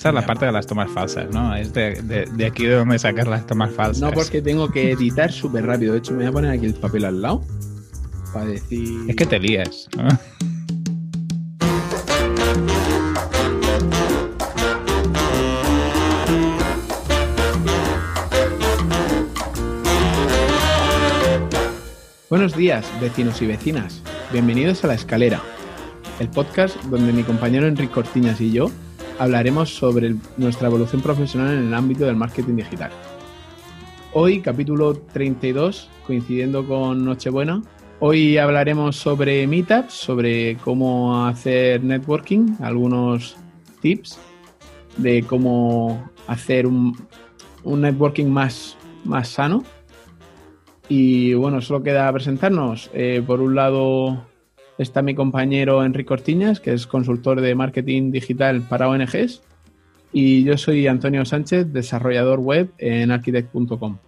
Esta es la parte de las tomas falsas, ¿no? Es de, de- de aquí de donde sacas las tomas falsas. No, porque tengo que editar súper rápido. De hecho, me voy a poner aquí el papel al lado. Para decir. Es que te lías. ¿no? Buenos días, vecinos y vecinas. Bienvenidos a La Escalera, el podcast donde mi compañero Enrique Cortiñas y yo hablaremos sobre nuestra evolución profesional en el ámbito del marketing digital. Hoy, capítulo 32, coincidiendo con Nochebuena, hoy hablaremos sobre meetups, sobre cómo hacer networking, algunos tips de cómo hacer un, un networking más, más sano. Y bueno, solo queda presentarnos. Eh, por un lado está mi compañero Enrique Cortiñas, que es consultor de marketing digital para ONGs. Y yo soy Antonio Sánchez, desarrollador web en architect.com.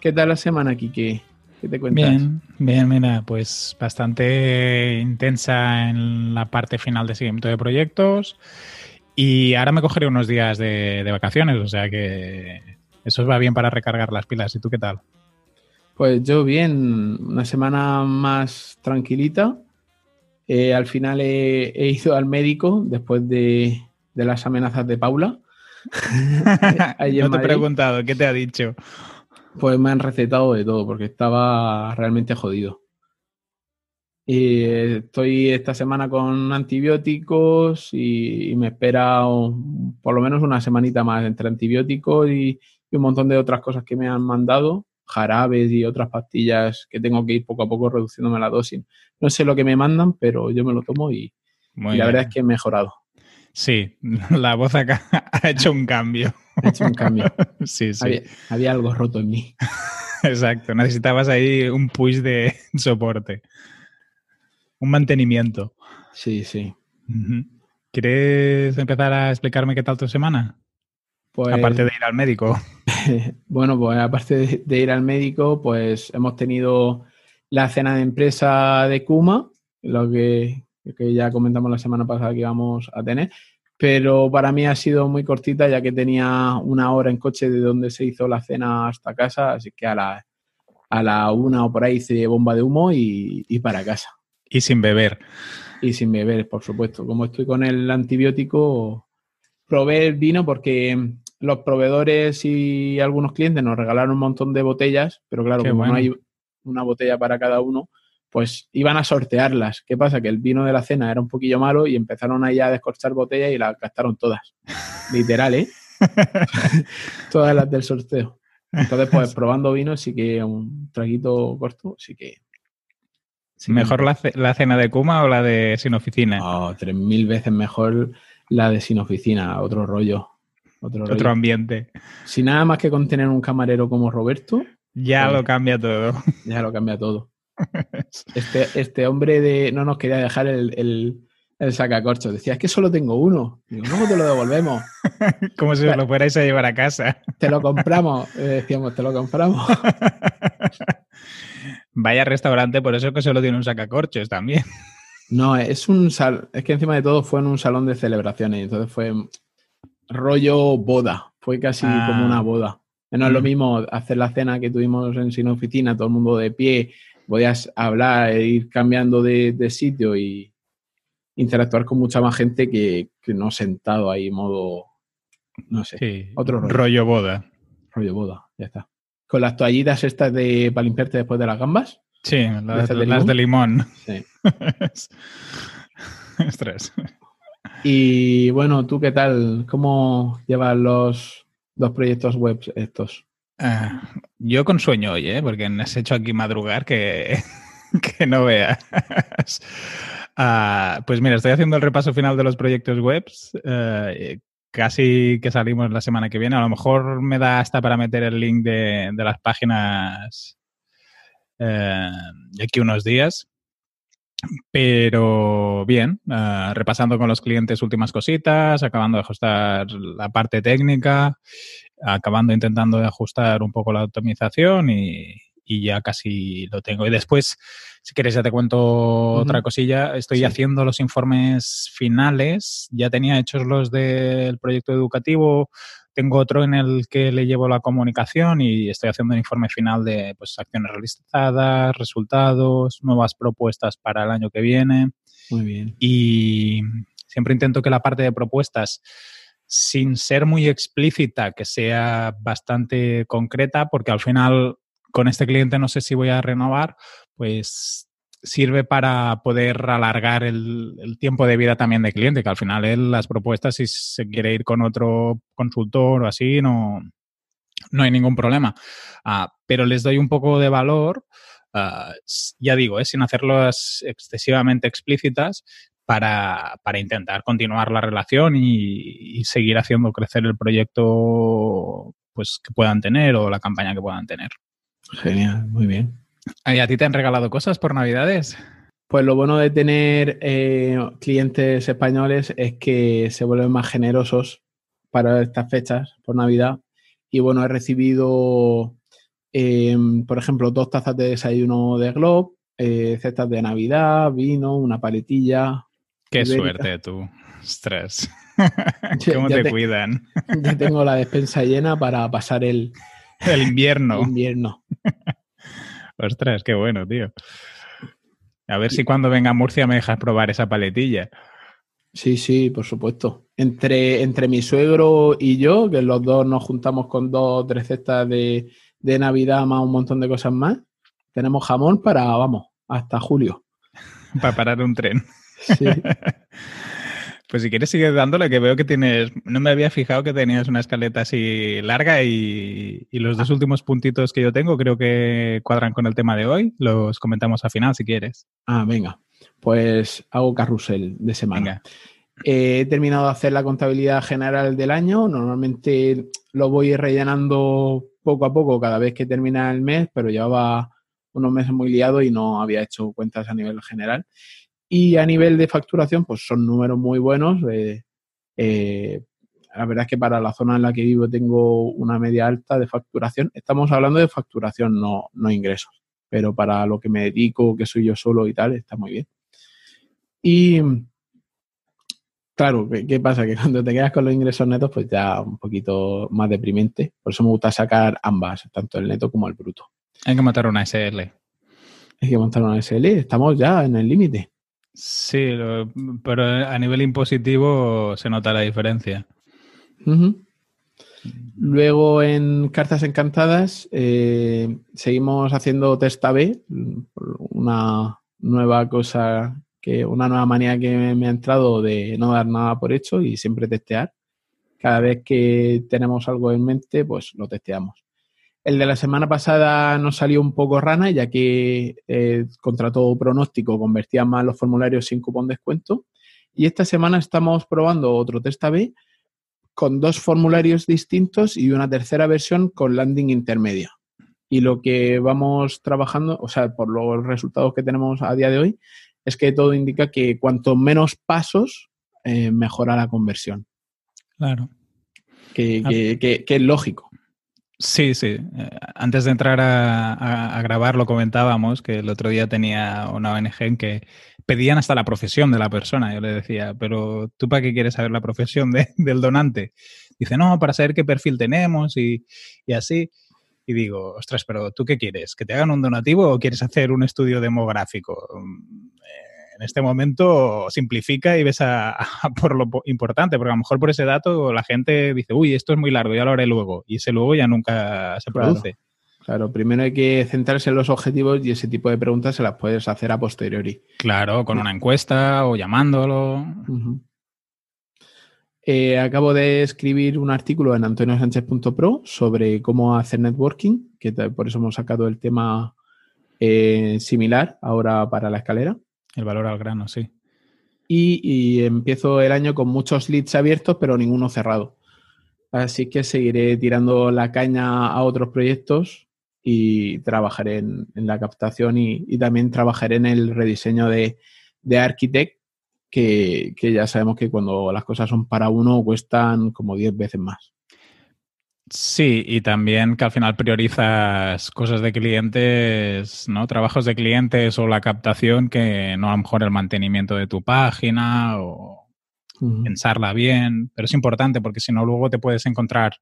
¿Qué tal la semana, Kike? ¿Qué te cuentas? Bien, bien, mira, pues bastante intensa en la parte final de seguimiento de proyectos. Y ahora me cogeré unos días de, de vacaciones, o sea que eso va bien para recargar las pilas. ¿Y tú qué tal? Pues yo bien, una semana más tranquilita. Eh, al final he, he ido al médico después de, de las amenazas de Paula. No te he preguntado, ¿qué te ha dicho? Pues me han recetado de todo porque estaba realmente jodido. Y eh, estoy esta semana con antibióticos y, y me espera un- por lo menos una semanita más entre antibióticos y, y un montón de otras cosas que me han mandado, jarabes y otras pastillas que tengo que ir poco a poco reduciéndome la dosis. No sé lo que me mandan, pero yo me lo tomo y, la verdad es que he mejorado. Sí, la voz acá ha hecho un cambio. He hecho un cambio. Sí, sí, Había, había algo roto en mí. exacto. Necesitabas ahí un push de soporte. Un mantenimiento. Sí, sí. ¿Quieres empezar a explicarme qué tal tu semana? Pues, Aparte de ir al médico. Bueno, pues aparte de, de ir al médico, pues hemos tenido la cena de empresa de Kuma, lo que, que ya comentamos la semana pasada que íbamos a tener, pero para mí ha sido muy cortita ya que tenía una hora en coche de donde se hizo la cena hasta casa, así que a la, a la una o por ahí hice bomba de humo y, y para casa. Y sin beber. Y sin beber, por supuesto. Como estoy con el antibiótico, probé el vino porque los proveedores y algunos clientes nos regalaron un montón de botellas, pero claro, Qué como bueno. no hay una botella para cada uno, pues iban a sortearlas. ¿Qué pasa? Que el vino de la cena era un poquillo malo y empezaron ahí a descorchar botellas y las gastaron todas. Literal, ¿eh? todas las del sorteo. Entonces, pues probando vino, sí que un traguito corto, sí que... sí que- ¿Mejor la, ce- la cena de Kuma o la de sin oficina? Oh, tres mil veces mejor la de sin oficina, otro rollo. Otro. Otro ambiente. Si nada más que con tener un camarero como Roberto, Ya Pues- lo cambia todo. ya lo cambia todo. Este, este hombre de no nos quería dejar el, el, el sacacorchos. Decía, es que solo tengo uno. Digo, no, te lo devolvemos. Como si os lo fuerais a llevar a casa. Te lo compramos. Decíamos, te lo compramos. Vaya restaurante, por eso que solo tiene un sacacorchos también. No, es un sal, es que encima de todo fue en un salón de celebraciones, entonces fue rollo boda, fue casi Ah. como una boda. No es lo Mm. mismo hacer la cena que tuvimos en Sin Oficina, todo el mundo de pie, podías hablar, e ir cambiando de, de sitio y interactuar con mucha más gente que, que no sentado ahí modo, no sé, Sí, Otro rollo. rollo boda. rollo boda, ya está. Con las toallitas estas de para limpiarte después de las gambas. Sí, las, de las de limón. Sí. Ostras. Y bueno, ¿tú qué tal? ¿Cómo llevas los dos proyectos web estos? Ah, yo con sueño hoy, ¿eh? porque me has hecho aquí madrugar que, que no veas. Ah, pues mira, estoy haciendo el repaso final de los proyectos webs. eh, casi que salimos la semana que viene. A lo mejor me da hasta para meter el link de, de las páginas eh, de aquí unos días. Pero bien, ah, repasando con los clientes últimas cositas, acabando de ajustar la parte técnica, acabando intentando de ajustar un poco la optimización y, y ya casi lo tengo. Y después, si quieres, ya te cuento otra cosilla. Estoy haciendo los informes finales. Ya tenía hechos los del proyecto educativo. Tengo otro en el que le llevo la comunicación y estoy haciendo un informe final de pues, acciones realizadas, resultados, nuevas propuestas para el año que viene. Muy bien. Y siempre intento que la parte de propuestas sin ser muy explícita, que sea bastante concreta, porque al final con este cliente no sé si voy a renovar, pues sirve para poder alargar el, tiempo de vida también del cliente, que al final él las propuestas, si se quiere ir con otro consultor o así, no, no hay ningún problema. Ah, pero les doy un poco de valor, ah, ya digo, eh, sin hacerlas excesivamente explícitas, para, intentar continuar la relación y, seguir haciendo crecer el proyecto pues que puedan tener o la campaña que puedan tener. Genial, muy bien. ¿Y a ti te han regalado cosas por Navidades? Pues lo bueno de tener eh, clientes españoles es que se vuelven más generosos para estas fechas por Navidad. Y bueno, he recibido, em, por ejemplo, dos tazas de desayuno de Globe, eh, cestas de Navidad, vino, una paletilla. Qué suerte tú. Ostras. ¿Cómo te, cuidan? Yo tengo la despensa llena para pasar el, el invierno. El invierno. Ostras, qué bueno, tío. A ver si cuando venga a Murcia me dejas probar esa paletilla. Sí, sí, por supuesto. Entre, entre mi suegro y yo, que los dos nos juntamos con dos o tres cestas de, de Navidad más un montón de cosas más, tenemos jamón para, vamos, hasta julio. para parar un tren. Sí. Pues si quieres sigue dándole, que veo que tienes, no me había fijado que tenías una escaleta así larga y, los dos últimos puntitos que yo tengo creo que cuadran con el tema de hoy. Los comentamos al final si quieres. Ah, venga. Pues hago carrusel de semana. he terminado de hacer la contabilidad general del año. Normalmente lo voy rellenando poco a poco cada vez que termina el mes, pero llevaba unos meses muy liado y no había hecho cuentas a nivel general. Y a nivel de facturación, pues son números muy buenos. Eh, la verdad es que para la zona en la que vivo tengo una media alta de facturación. Estamos hablando de facturación, no, no ingresos. Pero para lo que me dedico, que soy yo solo y tal, está muy bien. Y claro, ¿qué, pasa? Que cuando te quedas con los ingresos netos, pues ya un poquito más deprimente. Por eso me gusta sacar ambas, tanto el neto como el bruto. Hay que montar una SL. Hay que montar una SL, estamos ya en el límite. Sí, pero a nivel impositivo se nota la diferencia. Luego en Cartas Encantadas eh, seguimos haciendo test A-B, una nueva cosa, que una nueva manía que me ha entrado de no dar nada por hecho y siempre testear. Cada vez que tenemos algo en mente, pues lo testeamos. El de la semana pasada nos salió un poco rana, ya que eh, contra todo pronóstico convertía más los formularios sin cupón descuento. Y esta semana estamos probando otro test B con dos formularios distintos y una tercera versión con landing intermedia. Y lo que vamos trabajando, o sea, por los resultados que tenemos a día de hoy, es que todo indica que cuanto menos pasos, eh, mejora la conversión. Claro. que, que es lógico. Sí, sí. Eh, antes de entrar a, grabar lo comentábamos, que el otro día tenía una ONG en que pedían hasta la profesión de la persona. Yo le decía, pero ¿tú para qué quieres saber la profesión del donante? Dice, no, para saber qué perfil tenemos y, y así. Y digo, ostras, pero ¿tú qué quieres? ¿Que te hagan un donativo o quieres hacer un estudio demográfico? En este momento simplifica y ves a, por lo importante, porque a lo mejor por ese dato la gente dice, uy, esto es muy largo, ya lo haré luego, y ese luego ya nunca se produce. Claro. primero hay que centrarse en los objetivos y ese tipo de preguntas se las puedes hacer a posteriori. Claro, con una encuesta o llamándolo. Eh, acabo de escribir un artículo en antoniosánchez.pro sobre cómo hacer networking, que por eso hemos sacado el tema eh, similar ahora para la escalera. El valor al grano, sí. Y, empiezo el año con muchos leads abiertos, pero ninguno cerrado. Así que seguiré tirando la caña a otros proyectos y trabajaré en, la captación y, también trabajaré en el rediseño de, de Architect, que, que, ya sabemos que cuando las cosas son para uno cuestan como 10 veces más. Sí, y también que al final priorizas cosas de clientes, ¿no? Trabajos de clientes o la captación que no a lo mejor el mantenimiento de tu página o pensarla bien, pero es importante porque si no luego te puedes encontrar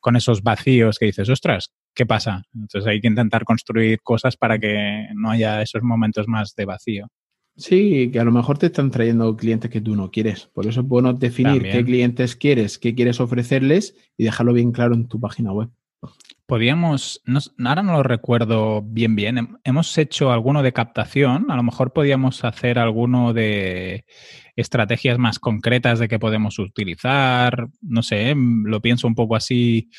con esos vacíos que dices, ostras, ¿qué pasa? Entonces hay que intentar construir cosas para que no haya esos momentos más de vacío. Sí, que a lo mejor te están trayendo clientes que tú no quieres. Por eso es bueno definir qué clientes quieres, qué quieres ofrecerles y dejarlo bien claro en tu página web. Podríamos, ahora no lo recuerdo bien bien, hemos hecho alguno de captación, a lo mejor podíamos hacer alguno de estrategias más concretas de qué podemos utilizar, no sé, lo pienso un poco así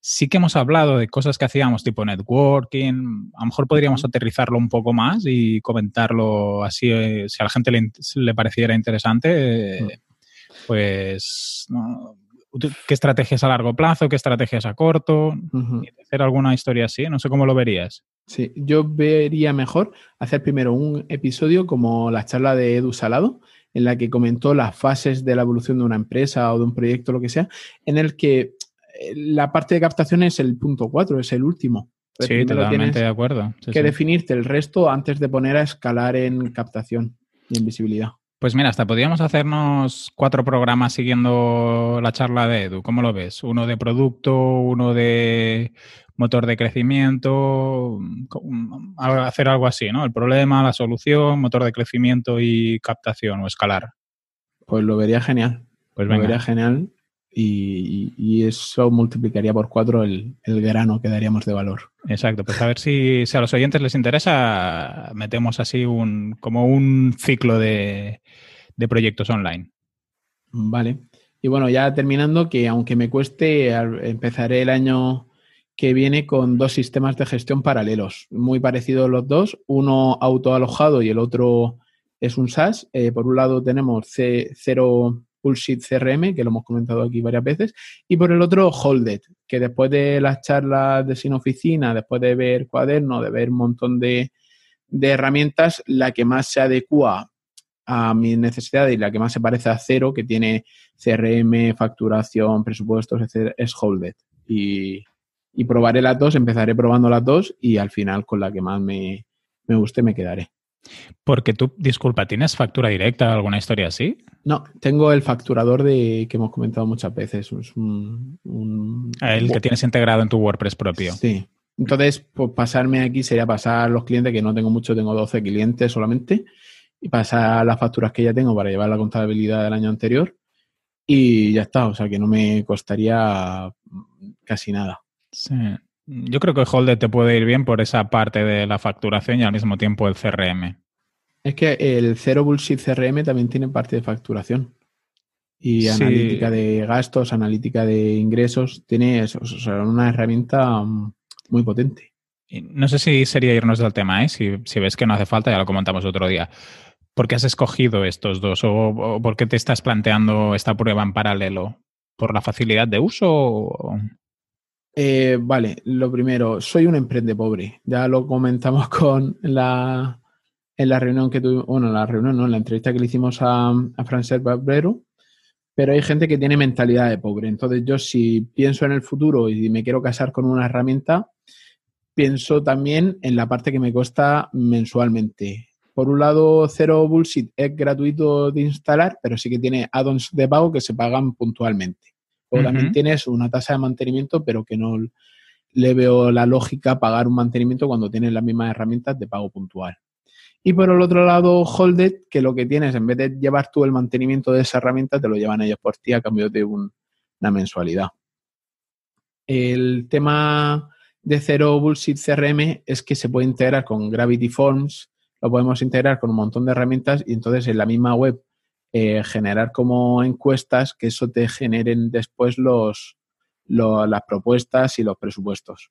sí que hemos hablado de cosas que hacíamos tipo networking. A lo mejor podríamos aterrizarlo un poco más y comentarlo así, eh, si a la gente le, pareciera interesante, eh, pues qué estrategias a largo plazo, qué estrategias a corto, hacer alguna historia así, no sé cómo lo verías. Sí, yo vería mejor hacer primero un episodio como la charla de Edu Salado, en la que comentó las fases de la evolución de una empresa o de un proyecto, lo que sea, en el que la parte de captación es el punto 4, es el último. sí, totalmente de acuerdo. que definirte el resto antes de poner a escalar en captación y en visibilidad. Pues mira, hasta podríamos hacernos cuatro programas siguiendo la charla de Edu. ¿Cómo lo ves? Uno de producto, uno de motor de crecimiento, hacer algo así, ¿no? El problema, la solución, motor de crecimiento y captación o escalar. Pues lo vería genial. Pues venga. Lo vería genial y, eso multiplicaría por cuatro el, grano que daríamos de valor. Exacto, pues a ver si, a los oyentes les interesa, metemos así un como un ciclo de, proyectos online. Vale. Y bueno, ya terminando, que aunque me cueste, empezaré el año que viene con dos sistemas de gestión paralelos, muy parecidos los dos, uno autoalojado y el otro es un SaaS. Eh, por un lado tenemos C0 Bullshit CRM, que lo hemos comentado aquí varias veces, y por el otro Holded, que después de las charlas de Sin Oficina, después de ver cuaderno, de ver un montón de, herramientas, la que más se adecua a mis necesidades y la que más se parece a cero, que tiene CRM, facturación, presupuestos, etc., es Holded. Y, probaré las dos, empezaré probando las dos y al final con la que más me, me guste me quedaré. Porque tú, disculpa, ¿tienes factura directa o alguna historia así? No, tengo el facturador de que hemos comentado muchas veces. Es un, ah, el que tienes integrado en tu WordPress propio. Sí. Entonces, pues pasarme aquí sería pasar los clientes, que no tengo mucho, tengo 12 clientes solamente, y pasar las facturas que ya tengo para llevar la contabilidad del año anterior. Y ya está, o sea que no me costaría casi nada. Sí. Yo creo que Holder te puede ir bien por esa parte de la facturación y al mismo tiempo el CRM. Es que el Zero Bullshit CRM también tiene parte de facturación. Y analítica de gastos, analítica de ingresos. Tiene una herramienta muy potente. No sé si sería irnos del tema, ¿eh? si, ves que no hace falta, ya lo comentamos otro día. ¿Por qué has escogido estos dos? ¿O, por qué te estás planteando esta prueba en paralelo? ¿Por la facilidad de uso? Eh, vale, lo primero, soy un emprende pobre. Ya lo comentamos con la, en la reunión que tuvimos, bueno, la reunión, no, en la entrevista que le hicimos a, a Francesc Barbrero, pero hay gente que tiene mentalidad de pobre. Entonces yo si pienso en el futuro y me quiero casar con una herramienta, pienso también en la parte que me cuesta mensualmente. Por un lado, Cero Bullshit es gratuito de instalar, pero sí que tiene add-ons de pago que se pagan puntualmente. O también tienes una tasa de mantenimiento, pero que no le veo la lógica pagar un mantenimiento cuando tienes las mismas herramientas de pago puntual. Y por el otro lado, Holded, que lo que tienes, en vez de llevar tú el mantenimiento de esa herramienta, te lo llevan ellos por ti a cambio de una mensualidad. El tema de Zero Bullshit CRM es que se puede integrar con Gravity Forms, lo podemos integrar con un montón de herramientas y entonces en la misma web eh, generar como encuestas que eso te generen después los, las propuestas y los presupuestos.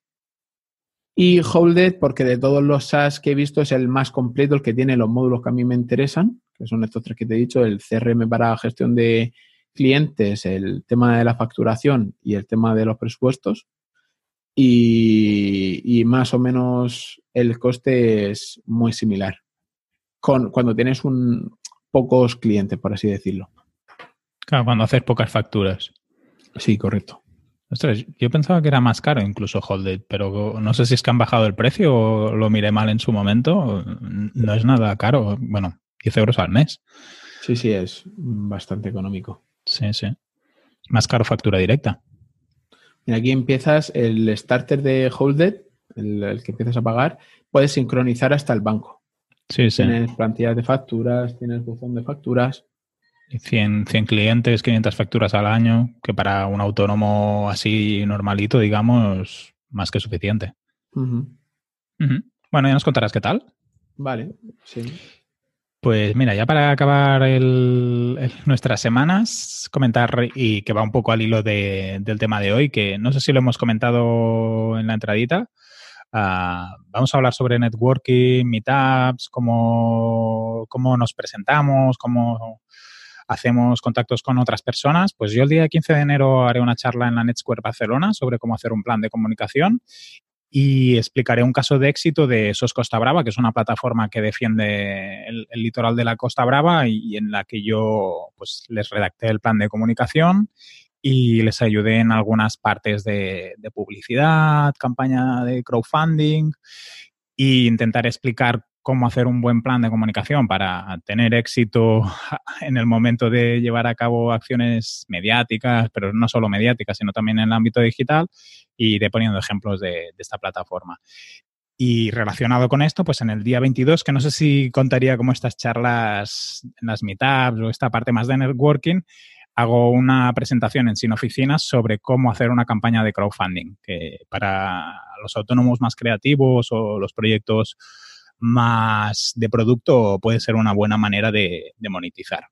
Y Holded, porque de todos los SaaS que he visto es el más completo, el que tiene los módulos que a mí me interesan, que son estos tres que te he dicho, el CRM para gestión de clientes, el tema de la facturación y el tema de los presupuestos. Y, y más o menos el coste es muy similar. Con, cuando tienes un, pocos clientes, por así decirlo. Claro, cuando haces pocas facturas. Sí, correcto. Ostras, yo pensaba que era más caro incluso Holded, pero no sé si es que han bajado el precio o lo miré mal en su momento. No es nada caro. Bueno, 10 euros al mes. Sí, sí, es bastante económico. Sí, sí. Más caro factura directa. Y aquí empiezas el starter de Holded, el, el que empiezas a pagar, puedes sincronizar hasta el banco. Sí, sí. Tienes plantillas de facturas, tienes buzón de facturas. 100, 100 clientes, 500 facturas al año, que para un autónomo así normalito, digamos, más que suficiente. Bueno, ya nos contarás qué tal. Vale, sí. Pues mira, ya para acabar el- el- nuestras semanas, comentar y que va un poco al hilo de- del tema de hoy, que no sé si lo hemos comentado en la entradita. Ah, vamos a hablar sobre networking, meetups, cómo, cómo nos presentamos, cómo hacemos contactos con otras personas. Pues yo el día 15 de enero haré una charla en la NetSquare Barcelona sobre cómo hacer un plan de comunicación y explicaré un caso de éxito de SOS Costa Brava, que es una plataforma que defiende el, el litoral de la Costa Brava y, y en la que yo pues, les redacté el plan de comunicación y les ayudé en algunas partes de, publicidad, campaña de crowdfunding e intentar explicar cómo hacer un buen plan de comunicación para tener éxito en el momento de llevar a cabo acciones mediáticas, pero no solo mediáticas, sino también en el ámbito digital, y iré poniendo ejemplos de, esta plataforma. Y relacionado con esto, pues en el día 22, que no sé si contaría como estas charlas las meetups o esta parte más de networking, hago una presentación en Sin Oficinas sobre cómo hacer una campaña de crowdfunding, que para los autónomos más creativos o los proyectos más de producto puede ser una buena manera de, de monetizar.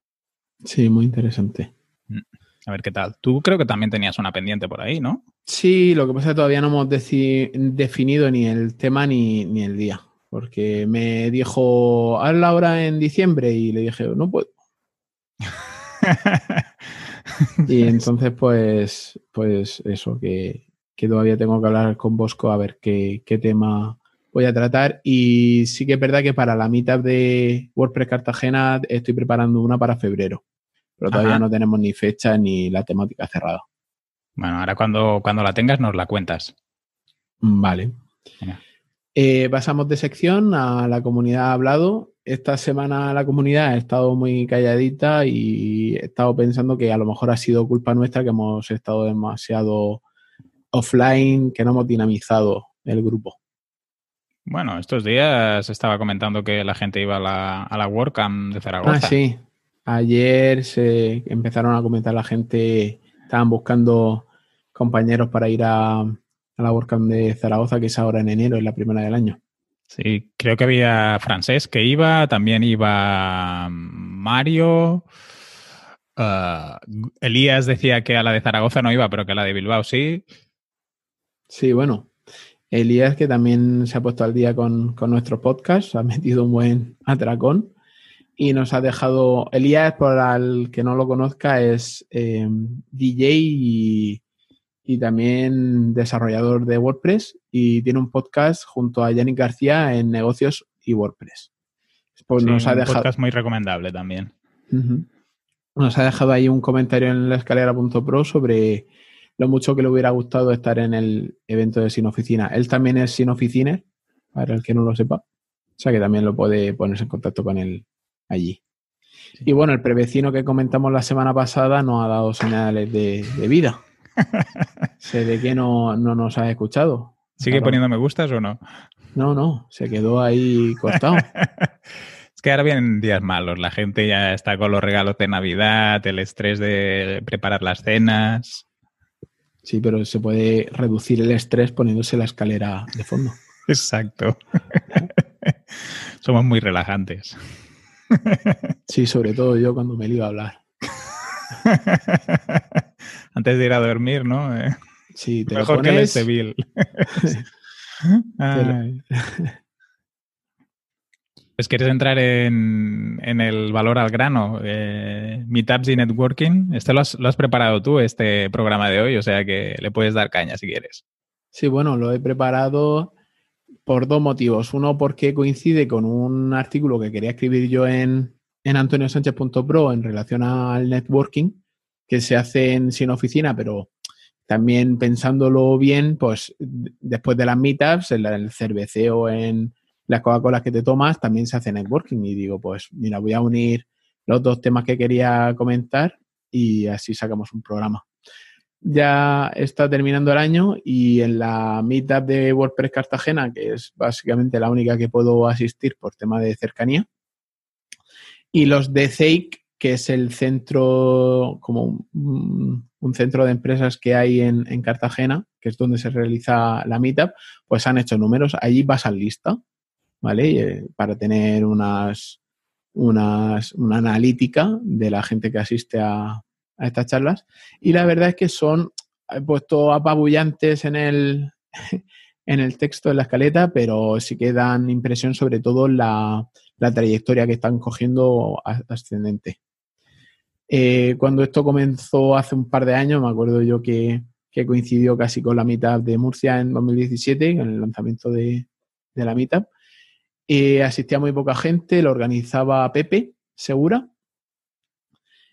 Sí, muy interesante. A ver qué tal. Tú creo que también tenías una pendiente por ahí, ¿no? Sí, lo que pasa es que todavía no hemos definido ni el tema ni, ni el día. Porque me dijo, hazla ahora en diciembre y le dije, no puedo. Y entonces, pues, pues eso, que, que todavía tengo que hablar con Bosco a ver qué, qué tema voy a tratar. Y sí que es verdad que para la mitad de WordPress Cartagena estoy preparando una para febrero. Pero todavía Ajá. no tenemos ni fecha ni la temática cerrada. Bueno, ahora cuando, cuando la tengas nos la cuentas. Vale. Venga. Eh, pasamos de sección a la comunidad ha hablado. Esta semana la comunidad ha estado muy calladita y he estado pensando que a lo mejor ha sido culpa nuestra que hemos estado demasiado offline, que no hemos dinamizado el grupo. Bueno, estos días estaba comentando que la gente iba a la, a la WordCamp de Zaragoza. Ah, sí. Ayer se empezaron a comentar la gente, estaban buscando compañeros para ir a, a la WordCamp de Zaragoza, que es ahora en enero, es la primera del año. Sí, creo que había francés que iba, también iba Mario. ah, Elías decía que a la de Zaragoza no iba, pero que a la de Bilbao sí. Sí, bueno. Elías, que también se ha puesto al día con, con nuestro podcast, ha metido un buen atracón y nos ha dejado. Elías, por al que no lo conozca, es eh, DJ y, y también desarrollador de WordPress y tiene un podcast junto a Yannick García en negocios y WordPress. Pues Sí, nos ha un dejado. podcast muy recomendable también. Nos ha dejado ahí un comentario en la escalera.pro sobre lo mucho que le hubiera gustado estar en el evento de Sin Oficina. Él también es Sin Oficiner, para el que no lo sepa. O sea que también lo puede ponerse en contacto con él allí. Sí. Y bueno, el prevecino que comentamos la semana pasada no ha dado señales de, de vida. Se ve que no, no nos ha escuchado. ¿Sigue Claro. poniendo me gustas o no? No, no, se quedó ahí cortado. Es que ahora vienen días malos. La gente ya está con los regalos de Navidad, el estrés de preparar las cenas. Sí, pero se puede reducir el estrés poniéndose la escalera de fondo. Exacto. Somos muy relajantes. Sí, sobre todo yo cuando me lío a hablar. Antes de ir a dormir, ¿no? Eh, Sí, te lo Mejor que el pones. Ay. Pues quieres entrar en, en el valor al grano, eh, Meetups y Networking. Este lo has, lo has preparado tú, este programa de hoy, o sea que le puedes dar caña si quieres. Sí, bueno, lo he preparado por dos motivos. Uno, porque coincide con un artículo que quería escribir yo en, en antoniosánchez.pro en relación al networking, que se hace en sin oficina, pero también pensándolo bien, pues después de las meetups, el, el cerveceo en las Coca-Colas que te tomas, también se hace networking. Y digo, pues mira, voy a unir los dos temas que quería comentar y así sacamos un programa. Ya está terminando el año y en la meetup de WordPress Cartagena, que es básicamente la única que puedo asistir por tema de cercanía, y los de Zake, que es el centro, como un, centro de empresas que hay en, Cartagena, que es donde se realiza la meetup, pues han hecho números. Allí vas al lista, ¿vale? Eh, para tener unas, unas, una analítica de la gente que asiste a, estas charlas. Y la verdad es que son, he puesto apabullantes en el, en el texto de la escaleta, pero sí que dan impresión sobre todo la, la trayectoria que están cogiendo ascendente. Eh, cuando esto comenzó hace un par de años, me acuerdo yo que, coincidió casi con la mitad de Murcia en 2017, en el lanzamiento de, la mitad. Eh, asistía muy poca gente, lo organizaba Pepe Segura.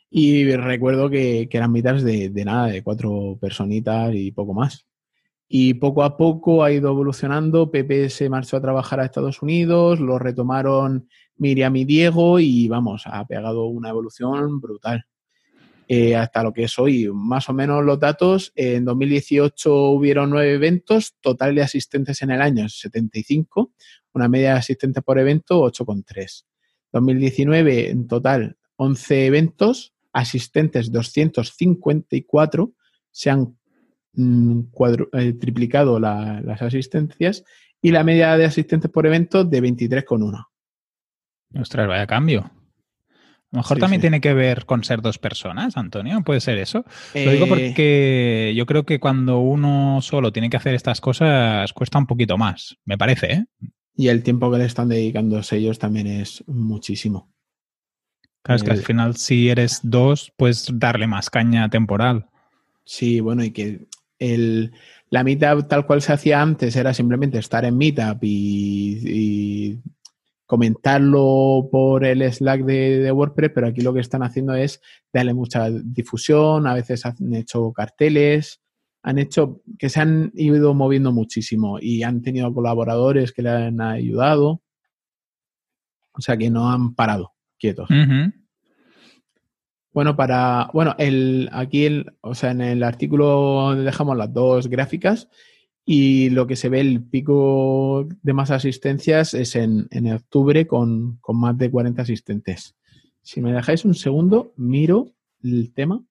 Y recuerdo que, eran mitades de, de, nada, de cuatro personitas y poco más. Y poco a poco ha ido evolucionando. Pepe se marchó a trabajar a Estados Unidos, lo retomaron Miriam y Diego y vamos, ha pegado una evolución brutal. Eh, hasta lo que es hoy. Más o menos los datos, en 2018 hubieron nueve eventos, total de asistentes en el año 75, una media de asistentes por evento 8,3. 2019 en total 11 eventos, asistentes 254, se han mm, eh, triplicado las asistencias y la media de asistentes por evento de 23,1. Ostras, vaya cambio. A lo mejor también tiene que ver con ser dos personas, Antonio. ¿Puede ser eso? Lo digo eh, porque yo creo que cuando uno solo tiene que hacer estas cosas cuesta un poquito más, me parece. ¿eh? Y el tiempo que le están dedicando ellos también es muchísimo. Claro, es que al final si eres dos, puedes darle más caña temporal. Sí, bueno, y que el, la meetup tal cual se hacía antes era simplemente estar en meetup y comentarlo por el Slack de, WordPress, pero aquí lo que están haciendo es darle mucha difusión, a veces han hecho carteles, han hecho que se han ido moviendo muchísimo y han tenido colaboradores que le han ayudado. O sea que no han parado quietos. Bueno, para. Bueno, el, aquí el, o sea, en el artículo dejamos las dos gráficas y lo que se ve el pico de más asistencias es en, octubre con, más de 40 asistentes. Si me dejáis un segundo, miro el tema.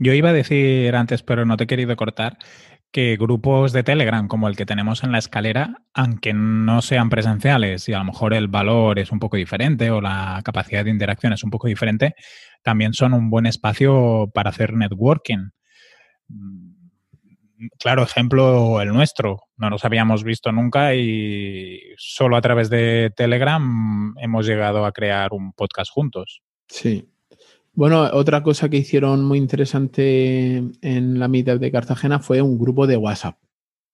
Yo iba a decir antes, pero no te he querido cortar, que grupos de Telegram como el que tenemos en la escalera, aunque no sean presenciales y a lo mejor el valor es un poco diferente o la capacidad de interacción es un poco diferente, también son un buen espacio para hacer networking claro ejemplo el nuestro. No nos habíamos visto nunca y solo a través de Telegram hemos llegado a crear un podcast juntos. Sí. Bueno, otra cosa que hicieron muy interesante en la mitad de Cartagena fue un grupo de WhatsApp,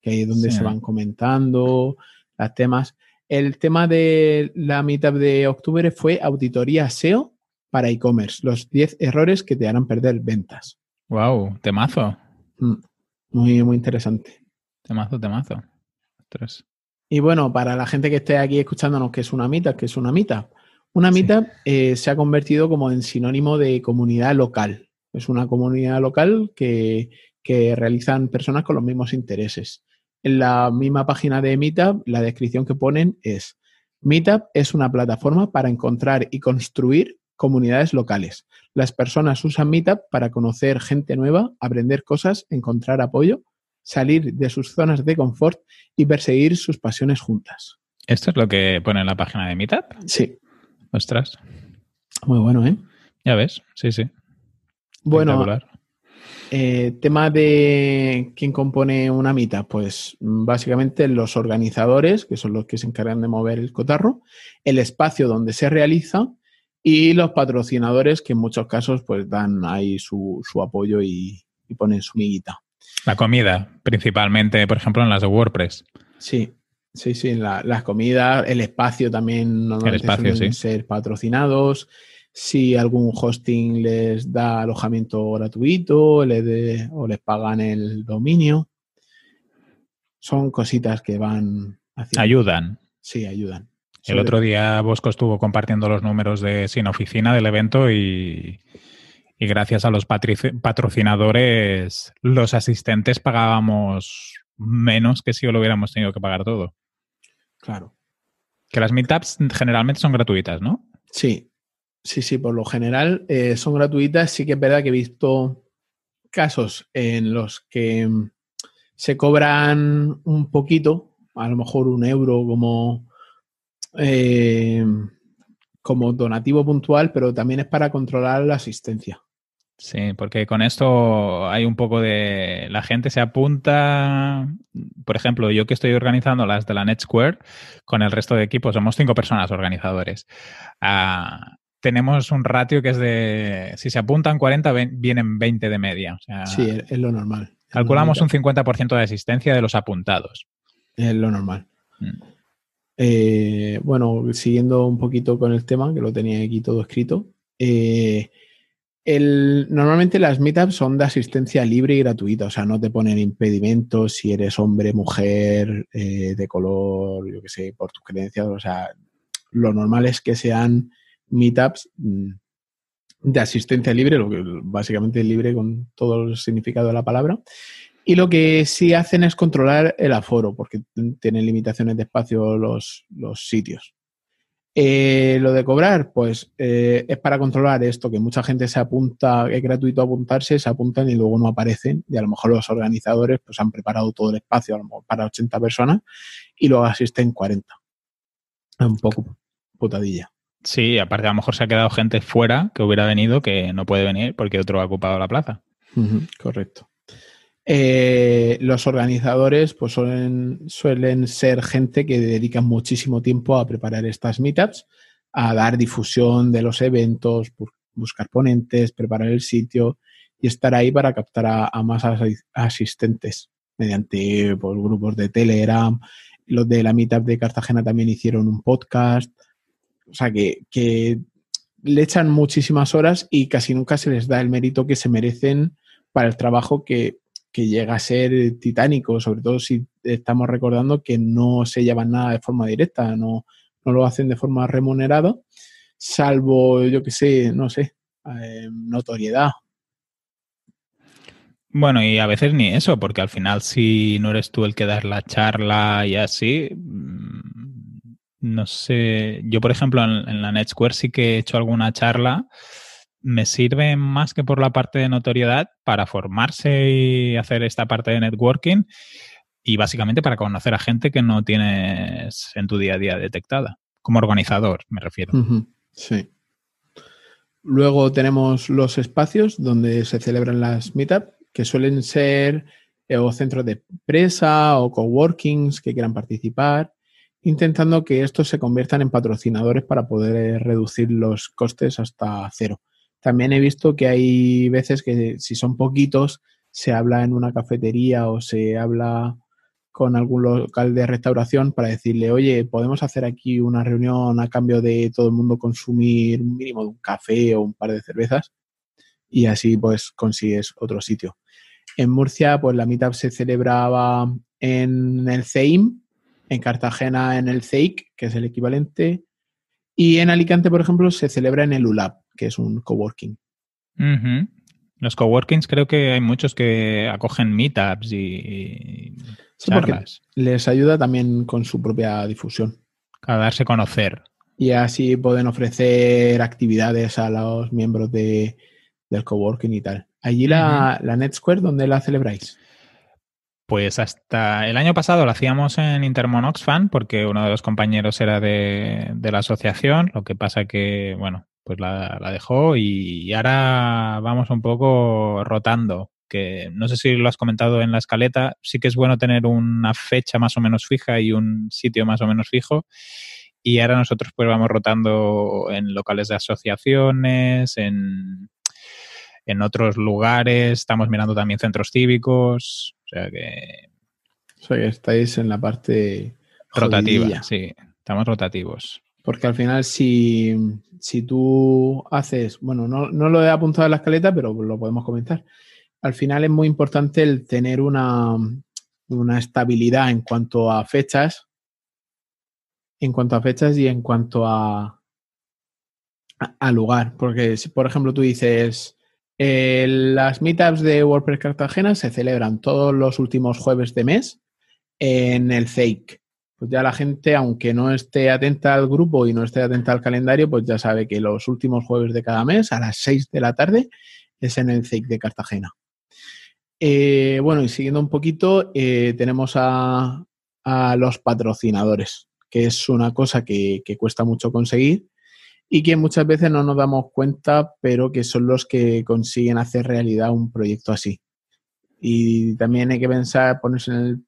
que ahí es donde se van comentando los temas. El tema de la mitad de octubre fue auditoría SEO para e-commerce, los 10 errores que te harán perder ventas. Wow, temazo. Mm. Muy, muy interesante. Temazo, temazo. Tres. Y bueno, para la gente que esté aquí escuchándonos, que es una mitad, que es una mitad. Una mitad eh, se ha convertido como en sinónimo de comunidad local. Es una comunidad local que, que realizan personas con los mismos intereses. En la misma página de Meetup, la descripción que ponen es Meetup es una plataforma para encontrar y construir comunidades locales. Las personas usan Meetup para conocer gente nueva, aprender cosas, encontrar apoyo, salir de sus zonas de confort y perseguir sus pasiones juntas. ¿Esto es lo que pone en la página de Meetup? Sí. Ostras. Muy bueno, ¿eh? Ya ves, sí, sí. Bueno, eh, tema de quién compone una Meetup, pues básicamente los organizadores, que son los que se encargan de mover el cotarro, el espacio donde se realiza y los patrocinadores que en muchos casos pues dan ahí su, apoyo y, ponen su miguita. La comida, principalmente, por ejemplo, en las de WordPress. Sí, sí, sí, las comidas, el espacio también normalmente el espacio, ser patrocinados. si algún hosting les da alojamiento gratuito o les pagan el dominio. Son cositas que van haciendo. Ayudan. Sí, ayudan. El otro día Bosco estuvo compartiendo los números de Sin Oficina del evento y, y gracias a los patrocinadores, los asistentes pagábamos menos que si lo hubiéramos tenido que pagar todo. Claro. Que las meetups generalmente son gratuitas, ¿no? Sí, sí, sí, por lo general eh, son gratuitas. Sí que es verdad que he visto casos en los que mm, se cobran un poquito, a lo mejor un euro como, eh, como donativo puntual, pero también es para controlar la asistencia. Sí, porque con esto hay un poco de... La gente se apunta, por ejemplo, yo que estoy organizando las de la Net Square, con el resto de equipos, somos cinco personas organizadores. Ah, tenemos un ratio que es de, si se apuntan 40, vienen 20 de media. sí, es lo normal. Calculamos un 50% de asistencia de los apuntados. Es lo normal. Mm. Eh, bueno, siguiendo un poquito con el tema, que lo tenía aquí todo escrito. Eh, el, normalmente las meetups son de asistencia libre y gratuita, o sea, no te ponen impedimentos si eres hombre, mujer, eh, de color, yo qué sé, por tus creencias, o sea, lo normal es que sean meetups mm, de asistencia libre, lo que básicamente libre con todo el significado de la palabra. Y lo que sí hacen es controlar el aforo, porque tienen limitaciones de espacio los, los sitios. Eh, lo de cobrar, pues eh, es para controlar esto, que mucha gente se apunta, es gratuito apuntarse, se apuntan y luego no aparecen. Y a lo mejor los organizadores pues han preparado todo el espacio, a lo mejor para 80 personas, y luego asisten 40. Un poco putadilla. Sí, aparte a lo mejor se ha quedado gente fuera que hubiera venido que no puede venir porque otro ha ocupado la plaza. correcto. Eh, los organizadores pues suelen, ser gente que dedican muchísimo tiempo a preparar estas meetups, a dar difusión de los eventos, buscar ponentes, preparar el sitio y estar ahí para captar a, más asistentes mediante pues, grupos de Telegram. Los de la meetup de Cartagena también hicieron un podcast. O sea que le echan muchísimas horas y casi nunca se les da el mérito que se merecen para el trabajo que que llega a ser titánico, sobre todo si estamos recordando que no se llevan nada de forma directa, no, no lo hacen de forma remunerada, salvo, yo que sé, no sé, eh, notoriedad. Bueno, y a veces ni eso, porque al final si no eres tú el que das la charla y así, mm, no sé, yo por ejemplo en, en la NetSquare sí que he hecho alguna charla me sirve más que por la parte de notoriedad para formarse y hacer esta parte de networking y básicamente para conocer a gente que no tienes en tu día a día detectada, como organizador, me refiero. Sí. Luego tenemos los espacios donde se celebran las meetups, que suelen ser eh, o centros de empresa o coworkings que quieran participar, intentando que estos se conviertan en patrocinadores para poder reducir los costes hasta cero. También he visto que hay veces que si son poquitos, se habla en una cafetería o se habla con algún local de restauración para decirle, oye, podemos hacer aquí una reunión a cambio de todo el mundo consumir un mínimo de un café o un par de cervezas y así pues consigues otro sitio. En Murcia, pues la meetup se celebraba en el CEIM, en Cartagena en el CEIC, que es el equivalente, y en Alicante, por ejemplo, se celebra en el ULAB, que es un coworking. Los coworkings creo que hay muchos que acogen meetups y charlas. les ayuda también con su propia difusión. A darse a conocer. Y así pueden ofrecer actividades a los miembros de, del coworking y tal. Allí la, la NetSquare, ¿dónde la celebráis? Pues hasta el año pasado lo hacíamos en Intermon Oxfam porque uno de los compañeros era de, la asociación, lo que pasa que, bueno, pues la, dejó y, ahora vamos un poco rotando, que no sé si lo has comentado en la escaleta, sí que es bueno tener una fecha más o menos fija y un sitio más o menos fijo. Y ahora nosotros pues vamos rotando en locales de asociaciones, en, en otros lugares, estamos mirando también centros cívicos, o sea que... O sea que estáis en la parte rotativa, sí, estamos rotativos. Porque al final, si, si tú haces, bueno, no, no, lo he apuntado en la escaleta, pero lo podemos comentar. Al final es muy importante el tener una, una estabilidad en cuanto a fechas, en cuanto a fechas y en cuanto a, a, lugar. Porque si, por ejemplo, tú dices, eh, las meetups de WordPress Cartagena se celebran todos los últimos jueves de mes en el Fake pues ya la gente, aunque no esté atenta al grupo y no esté atenta al calendario, pues ya sabe que los últimos jueves de cada mes a las 6 de la tarde es en el CEIC de Cartagena. Eh, bueno, y siguiendo un poquito, eh, tenemos a, los patrocinadores, que es una cosa que, que, cuesta mucho conseguir y que muchas veces no nos damos cuenta, pero que son los que consiguen hacer realidad un proyecto así. Y también hay que pensar, ponerse en, el,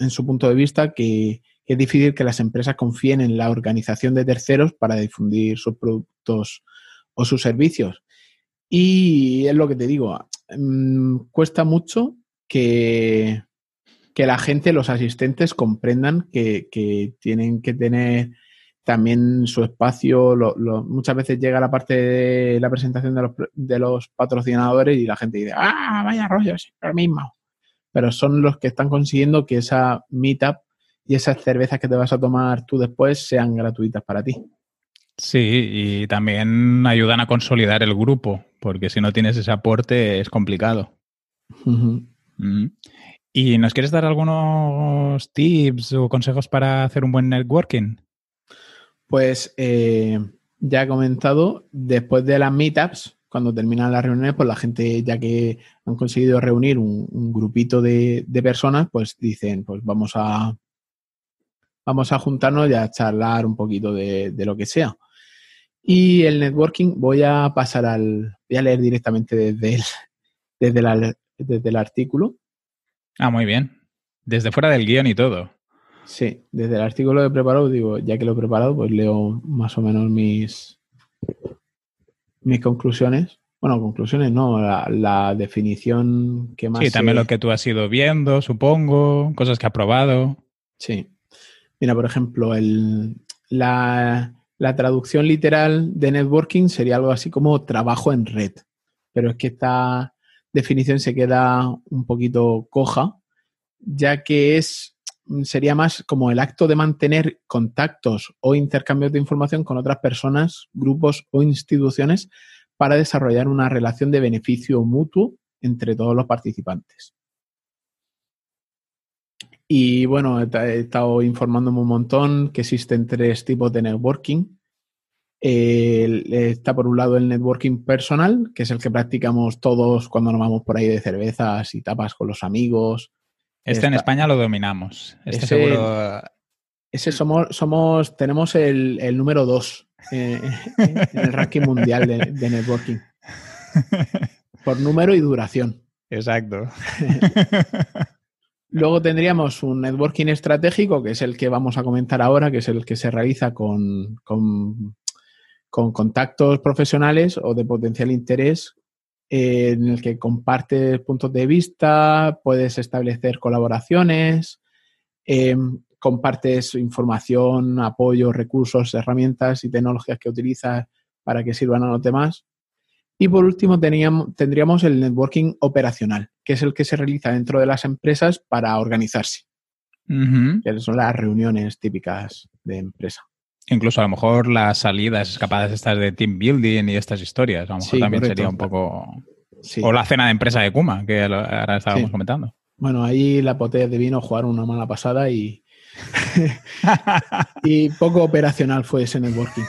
en su punto de vista, que es difícil que las empresas confíen en la organización de terceros para difundir sus productos o sus servicios. Y es lo que te digo, mm, cuesta mucho que, que, la gente, los asistentes, comprendan que, tienen que tener también su espacio. muchas veces llega la parte de la presentación de los, de los patrocinadores y la gente dice, ah, vaya rollo, es mismo. Pero son los que están consiguiendo que esa meetup y esas cervezas que te vas a tomar tú después sean gratuitas para ti. Sí, y también ayudan a consolidar el grupo, porque si no tienes ese aporte es complicado. Mm. ¿Y nos quieres dar algunos tips o consejos para hacer un buen networking? Pues eh, ya he comentado, después de las meetups, cuando terminan las reuniones, pues la gente, ya que han conseguido reunir un, grupito de, personas, pues dicen, pues vamos a, vamos a juntarnos y a charlar un poquito de, lo que sea. Y el networking voy a pasar al, voy a leer directamente desde el, desde, desde el artículo. Ah, muy bien. Desde fuera del guion y todo. Sí, desde el artículo que he preparado, digo, ya que lo he preparado, pues leo más o menos mis, mis conclusiones. Bueno, conclusiones no, la, definición que más. Sí, también lo que tú has ido viendo, supongo, cosas que ha probado. Sí. Mira, por ejemplo, la, traducción literal de networking sería algo así como trabajo en red. Pero es que esta definición se queda un poquito coja, ya que es sería más como el acto de mantener contactos o intercambios de información con otras personas, grupos o instituciones para desarrollar una relación de beneficio mutuo entre todos los participantes. Y bueno, he, estado informándome un montón que existen tres tipos de networking. está por un lado el networking personal, que es el que practicamos todos cuando nos vamos por ahí de cervezas y tapas con los amigos. Este en España lo dominamos. Este ese, seguro... ese somos, somos, tenemos el, número dos eh, en el ranking mundial de networking. Por número y duración. Exacto. Luego tendríamos un networking estratégico, que es el que vamos a comentar ahora, que es el que se realiza con, con, contactos profesionales o de potencial interés, eh, en el que compartes puntos de vista, puedes establecer colaboraciones, eh, compartes información, apoyo, recursos, herramientas y tecnologías que utilizas para que sirvan a los demás. Y por último teníamos, tendríamos el networking operacional, que es el que se realiza dentro de las empresas para organizarse. Que son las reuniones típicas de empresa. Incluso a lo mejor las salidas escapadas estas de team building y estas historias. A lo mejor también sería un poco. O la cena de empresa de Kuma, que ahora estábamos comentando. Bueno, ahí la potez de vino jugaron una mala pasada y. y poco operacional fue ese networking.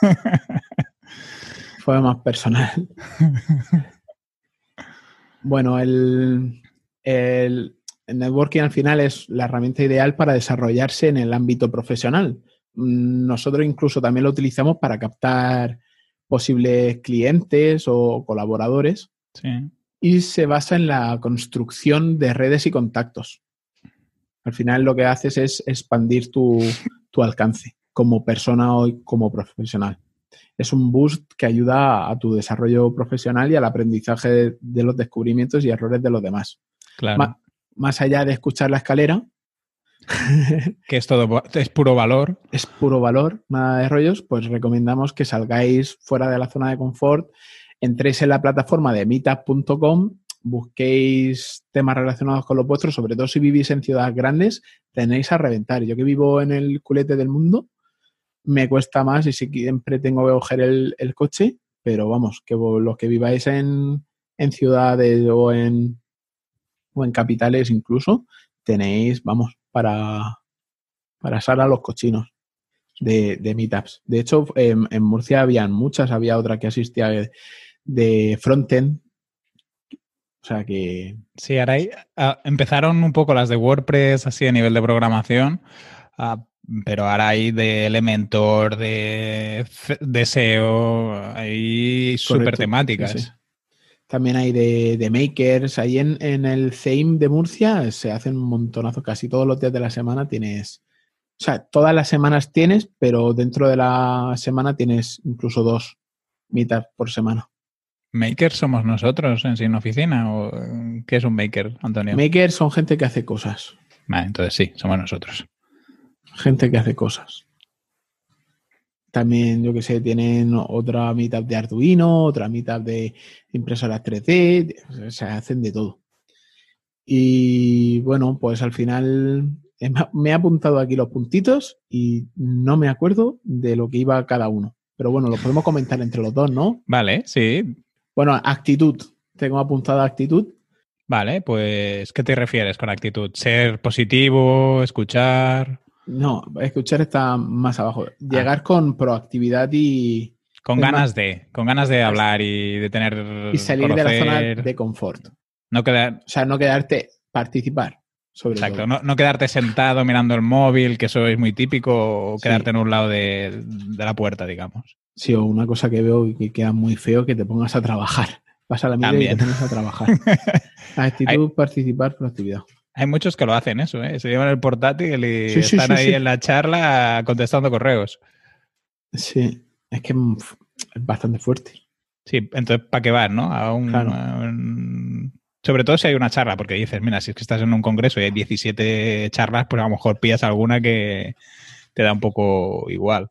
fue más personal. bueno, el, el, networking al final es la herramienta ideal para desarrollarse en el ámbito profesional. Nosotros incluso también lo utilizamos para captar posibles clientes o colaboradores. Y se basa en la construcción de redes y contactos. Al final lo que haces es expandir tu, tu alcance como persona o como profesional es un boost que ayuda a tu desarrollo profesional y al aprendizaje de, los descubrimientos y errores de los demás. Claro. Más, allá de escuchar la escalera, que es todo, es puro valor. Es puro valor, nada de rollos, pues recomendamos que salgáis fuera de la zona de confort, entréis en la plataforma de meetup.com, busquéis temas relacionados con los vuestros, sobre todo si vivís en ciudades grandes, tenéis a reventar. Yo que vivo en el culete del mundo, me cuesta más y siempre tengo que coger el, el coche, pero vamos, que los que viváis en, en ciudades o en, o en capitales incluso, tenéis, vamos, para, para a los cochinos de, de meetups. De hecho, en, Murcia habían muchas, había otra que asistía de, de frontend. O sea que... Sí, ahora ah, empezaron un poco las de WordPress así a nivel de programación, ah, pero ahora hay de Elementor, de, de SEO, hay súper temáticas. También hay de, makers. Ahí en, en, el theme de Murcia se hacen un montonazo. Casi todos los días de la semana tienes. O sea, todas las semanas tienes, pero dentro de la semana tienes incluso dos mitad por semana. ¿Makers somos nosotros en Sin Oficina? ¿O qué es un maker, Antonio? Makers son gente que hace cosas. Vale, entonces sí, somos nosotros. Gente que hace cosas. También, yo que sé, tienen otra mitad de Arduino, otra mitad de impresoras 3D, o sea, hacen de todo. Y bueno, pues al final me he apuntado aquí los puntitos y no me acuerdo de lo que iba cada uno. Pero bueno, lo podemos comentar entre los dos, ¿no? Vale, sí. Bueno, actitud. Tengo apuntada actitud. Vale, pues, ¿qué te refieres con actitud? ¿Ser positivo, escuchar? No, escuchar está más abajo. Llegar ah. con proactividad y. Con ganas de, con ganas de hablar y de tener. Y salir de la zona de confort. No quedar. O sea, no quedarte, participar. Sobre Exacto, no, no, quedarte sentado mirando el móvil, que eso es muy típico, o quedarte en un lado de, de, la puerta, digamos. Sí, o una cosa que veo y que queda muy feo, que te pongas a trabajar. Pasa la mierda y te pones a trabajar. Actitud, participar, proactividad. Hay muchos que lo hacen eso, ¿eh? Se llevan el portátil y están ahí en la charla contestando correos. Sí, es que es bastante fuerte. Sí, entonces, ¿para qué vas, no? A un, Sobre todo si hay una charla, porque dices, mira, si es que estás en un congreso y hay 17 charlas, pues a lo mejor pillas alguna que te da un poco igual.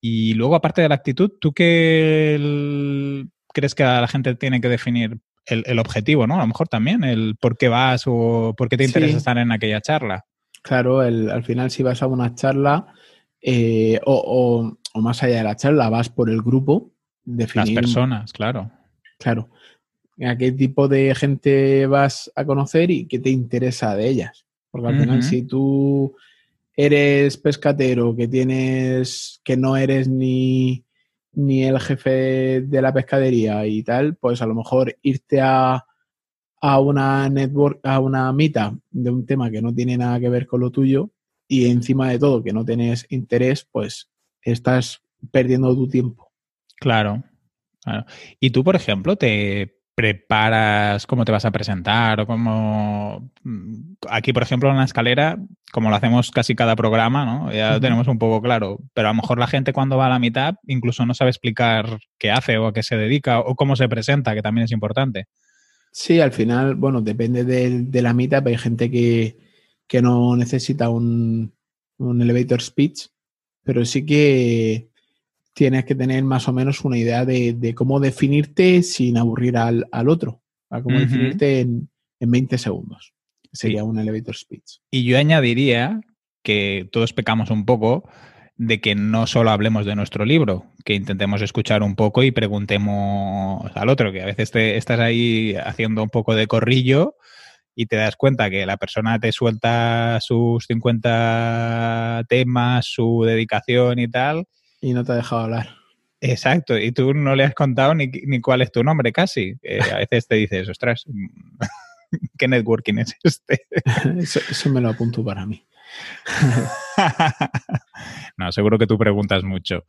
Y luego, aparte de la actitud, ¿tú qué crees que la gente tiene que definir el, objetivo, ¿no? A lo mejor también, el por qué vas o por qué te interesa estar en aquella charla. Claro, el, al final si vas a una charla eh, o, más allá de la charla, vas por el grupo. Definir, Las personas, claro. Claro. ¿A qué tipo de gente vas a conocer y qué te interesa de ellas? Porque al final, si tú eres pescatero, que tienes, que no eres ni, ni el jefe de la pescadería y tal, pues a lo mejor irte a, a una network, a una mitad de un tema que no tiene nada que ver con lo tuyo y encima de todo que no tienes interés, pues estás perdiendo tu tiempo. Claro. claro. Y tú, por ejemplo, te preparas cómo te vas a presentar o cómo... Mm, aquí, por ejemplo, en la escalera, como lo hacemos casi cada programa, ¿no? Ya lo tenemos un poco claro, pero a lo mejor la gente cuando va a la mitad incluso no sabe explicar qué hace o a qué se dedica o cómo se presenta, que también es importante. Sí, al final, bueno, depende de, la mitad, hay gente que, que no necesita un, un elevator speech, pero sí que tienes que tener más o menos una idea de, cómo definirte sin aburrir al, otro, a cómo definirte en, 20 segundos. Sería un elevator speech. Y yo añadiría que todos pecamos un poco de que no solo hablemos de nuestro libro, que intentemos escuchar un poco y preguntemos al otro, que a veces te estás ahí haciendo un poco de corrillo y te das cuenta que la persona te suelta sus 50 temas, su dedicación y tal, y no te ha dejado hablar. Exacto, y tú no le has contado ni, cuál es tu nombre casi. a veces te dices, ostras, ¿qué networking es este? eso, me lo apunto para mí. no, seguro que tú preguntas mucho.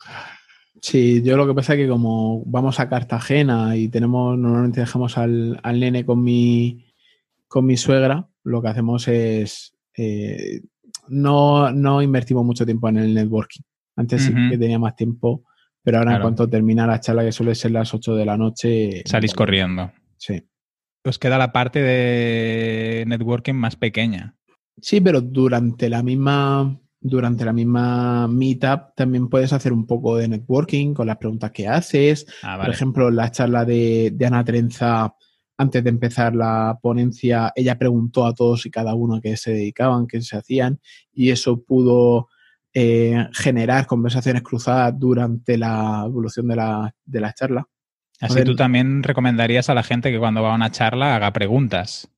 Sí, yo lo que pasa es que como vamos a Cartagena y tenemos, normalmente dejamos al, nene con mi, con mi suegra, lo que hacemos es eh, no, no invertimos mucho tiempo en el networking. Antes sí que tenía más tiempo, pero ahora en cuanto termina la charla, que suele ser las 8 de la noche... Salís corriendo. Sí. Os queda la parte de networking más pequeña. Sí, pero durante la misma durante la misma meetup también puedes hacer un poco de networking con las preguntas que haces. Ah, Por ejemplo, la charla de, de Ana Trenza, antes de empezar la ponencia, ella preguntó a todos y cada uno a qué se dedicaban, qué se hacían, y eso pudo eh, generar conversaciones cruzadas durante la evolución de la, de la charla. Así ver. tú también recomendarías a la gente que cuando va a una charla haga preguntas.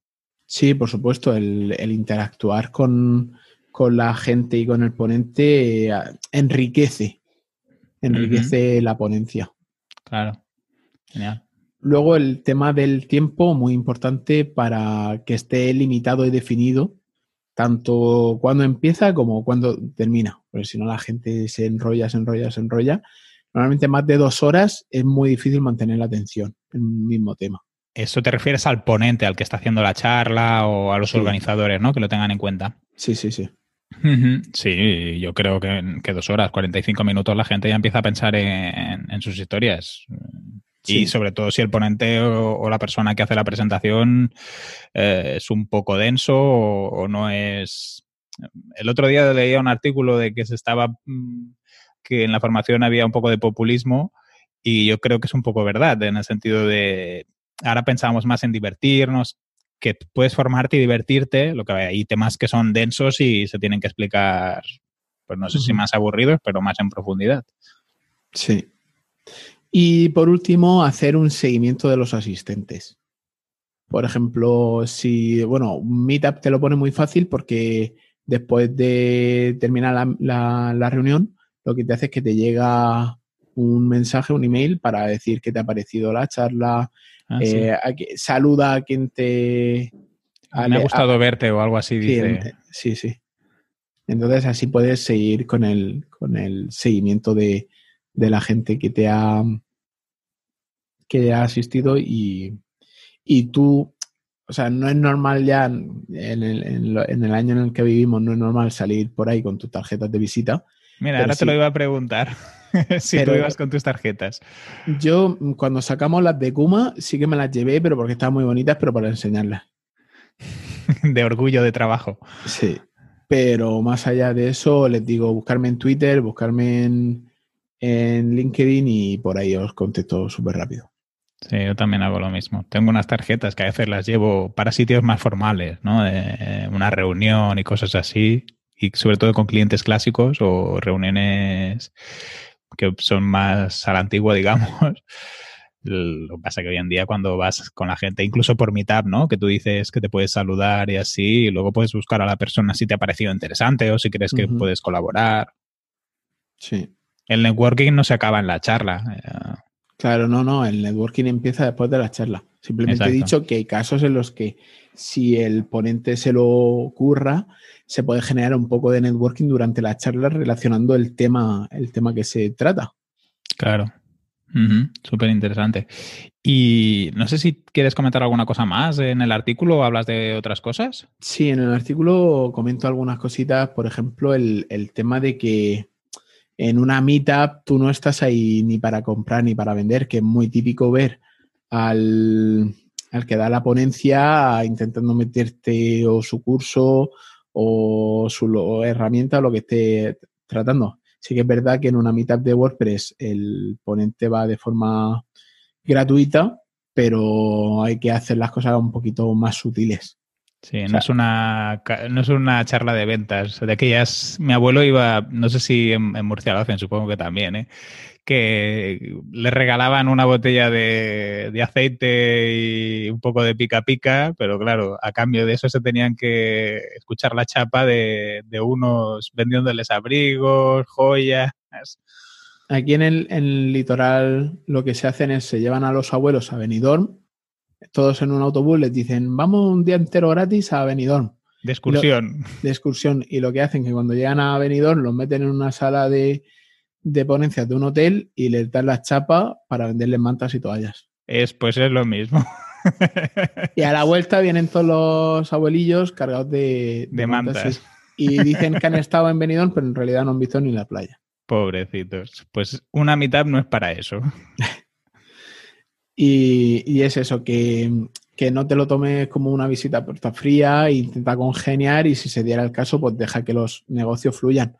Sí, por supuesto, el, el interactuar con, con la gente y con el ponente eh, enriquece, enriquece la ponencia. Claro. Genial. Luego el tema del tiempo, muy importante para que esté limitado y definido, tanto cuando empieza como cuando termina, porque si no la gente se enrolla, se enrolla, se enrolla. Normalmente más de dos horas es muy difícil mantener la atención en un mismo tema. Eso te refieres al ponente, al que está haciendo la charla o a los Sí. organizadores, ¿no? Que lo tengan en cuenta. Sí, sí, sí. Sí, yo creo que, que dos horas, 45 minutos, la gente ya empieza a pensar en, en sus historias. Sí. Y sobre todo si el ponente o, o la persona que hace la presentación eh, es un poco denso o, o no es... El otro día leía un artículo de que se estaba... mm, que en la formación había un poco de populismo y yo creo que es un poco verdad, en el sentido de... Ahora pensamos más en divertirnos, que puedes formarte y divertirte, lo que hay temas que son densos y se tienen que explicar, pues no sé si más aburridos, pero más en profundidad. Sí. Y por último, hacer un seguimiento de los asistentes. Por ejemplo, si, bueno, un Meetup te lo pone muy fácil porque después de terminar la, la- la reunión, lo que te hace es que te llega un mensaje, un email para decir qué te ha parecido la charla, Ah, sí. eh, a que- saluda a quien te... Me ha gustado verte o algo así, Sí, dice. sí, sí. Entonces así puedes seguir con el, con el seguimiento de, de la gente que te ha que ha asistido y, y tú, o sea, no es normal ya en el, en lo- en el año en el que vivimos, no es normal salir por ahí con tus tarjetas de visita. Mira, ahora te lo iba a preguntar. si tú ibas con tus tarjetas. Yo cuando sacamos las de Kuma sí que me las llevé, pero porque estaban muy bonitas, pero para enseñarlas. de orgullo de trabajo. Sí. Pero más allá de eso, les digo, buscarme en Twitter, buscarme en, en LinkedIn y por ahí os contesto súper rápido. Sí, yo también hago lo mismo. Tengo unas tarjetas que a veces las llevo para sitios más formales, ¿no? De una reunión y cosas así. Y sobre todo con clientes clásicos o reuniones que son más a la antigua, digamos. Lo que pasa que hoy en día cuando vas con la gente, incluso por Meetup, ¿no? Que tú dices que te puedes saludar y así, y luego puedes buscar a la persona si te ha parecido interesante o si crees que puedes colaborar. Sí. El networking no se acaba en la charla. eh, Claro, no, no, el networking empieza después de la charla. Simplemente he dicho que hay casos en los que si el ponente se lo ocurra, se puede generar un poco de networking durante la charla relacionando el tema, el tema que se trata. Claro. Súper interesante. Y no sé si quieres comentar alguna cosa más en el artículo o hablas de otras cosas. Sí, en el artículo comento algunas cositas, por ejemplo, el, el tema de que en una meetup tú no estás ahí ni para comprar ni para vender, que es muy típico ver al, al que da la ponencia intentando meterte o su curso o su herramienta o lo que esté tratando. Sí que es verdad que en una meetup de WordPress el ponente va de forma gratuita, pero hay que hacer las cosas un poquito más sutiles. Sí, no, sea- es una, no es una charla de ventas. De aquellas, mi abuelo iba, no sé si en, en Murcia lo hacen, supongo que también, ¿eh? que le regalaban una botella de, de aceite y un poco de pica pica, pero claro, a cambio de eso se tenían que escuchar la chapa de, de unos vendiéndoles abrigos, joyas. Aquí en el, en el litoral lo que se hacen es se llevan a los abuelos a Benidorm, todos en un autobús les dicen vamos un día entero gratis a Benidorm De excursión. de excursión y lo que hacen es que cuando llegan a Benidorm los meten en una sala de, de ponencias de un hotel y les dan la chapa para venderles mantas y toallas. Es, pues es lo mismo. Y a la vuelta vienen todos los abuelillos cargados de, De mantas. Y, y dicen que han estado en Benidorm, pero en realidad no han visto ni la playa. Pobrecitos. Pues una mitad no es para eso. Y, y es eso, que que no te lo tomes como una visita a puerta fría, intenta congeniar y si se diera el caso, pues deja que los negocios fluyan.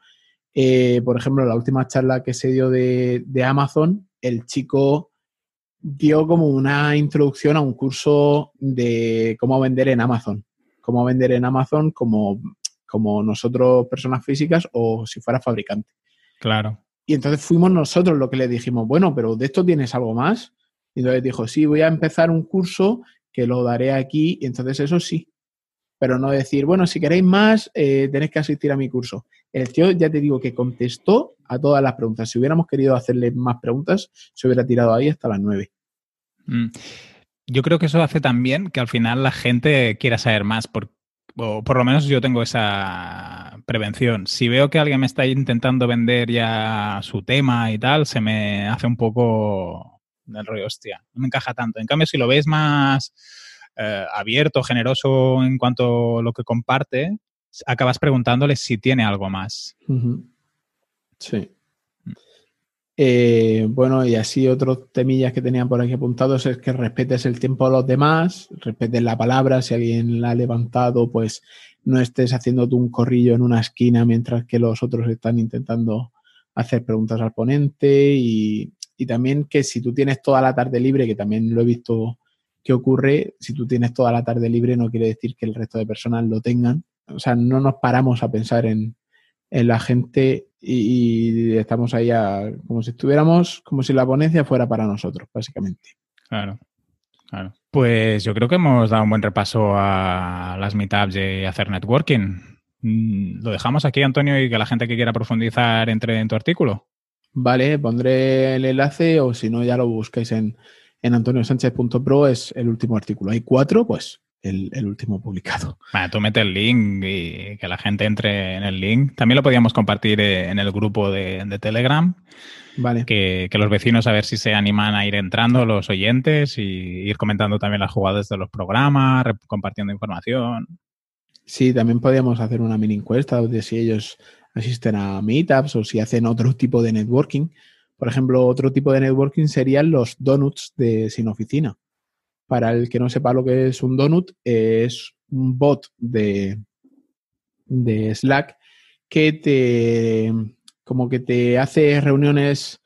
Eh, por ejemplo, la última charla que se dio de, de, Amazon, el chico dio como una introducción a un curso de cómo vender en Amazon. Cómo vender en Amazon como, como nosotros, personas físicas, o si fuera fabricante. Claro. Y entonces fuimos nosotros lo que le dijimos, bueno, pero ¿de esto tienes algo más? Y entonces dijo, sí, voy a empezar un curso que lo daré aquí, y entonces eso sí. Pero no decir, bueno, si queréis más, eh, tenéis que asistir a mi curso. El tío, ya te digo, que contestó a todas las preguntas. Si hubiéramos querido hacerle más preguntas, se hubiera tirado ahí hasta las nueve. Mm. Yo creo que eso hace también que al final la gente quiera saber más, o por lo menos yo tengo esa prevención. Si veo que alguien me está intentando vender ya su tema y tal, se me hace un poco del rollo, hostia, no me encaja tanto. En cambio, si lo ves más eh, abierto, generoso en cuanto a lo que comparte, acabas preguntándole si tiene algo más. Sí. Eh, bueno, y así otros temillas que tenían por aquí apuntados es que respetes el tiempo de los demás, respetes la palabra, si alguien la ha levantado, pues no estés haciendo tú un corrillo en una esquina mientras que los otros están intentando hacer preguntas al ponente y, y también que si tú tienes toda la tarde libre, que también lo he visto que ocurre, si tú tienes toda la tarde libre no quiere decir que el resto de personas lo tengan. O sea, no nos paramos a pensar en, en la gente y, estamos ahí como si estuviéramos, como si la ponencia fuera para nosotros, básicamente. Claro, claro. Pues yo creo que hemos dado un buen repaso a las meetups y hacer networking. Mm, ¿Lo dejamos aquí, Antonio, y que la gente que quiera profundizar entre en tu artículo? Vale, pondré el enlace o si no ya lo buscáis en, en antoniosánchez.pro, es el último artículo. Hay cuatro, pues el, último publicado. Bueno, tú metes el link y que la gente entre en el link. También lo podíamos compartir eh, en el grupo de, Telegram. Vale. Que, los vecinos a ver si se animan a ir entrando, los oyentes, y ir comentando también las jugadas de los programas, compartiendo información. Sí, también podríamos hacer una mini encuesta de si ellos asisten a meetups o si hacen otro tipo de networking. Por ejemplo, otro tipo de networking serían los donuts de sin oficina. Para el que no sepa lo que es un donut, es un bot de, de Slack que te como que te hace reuniones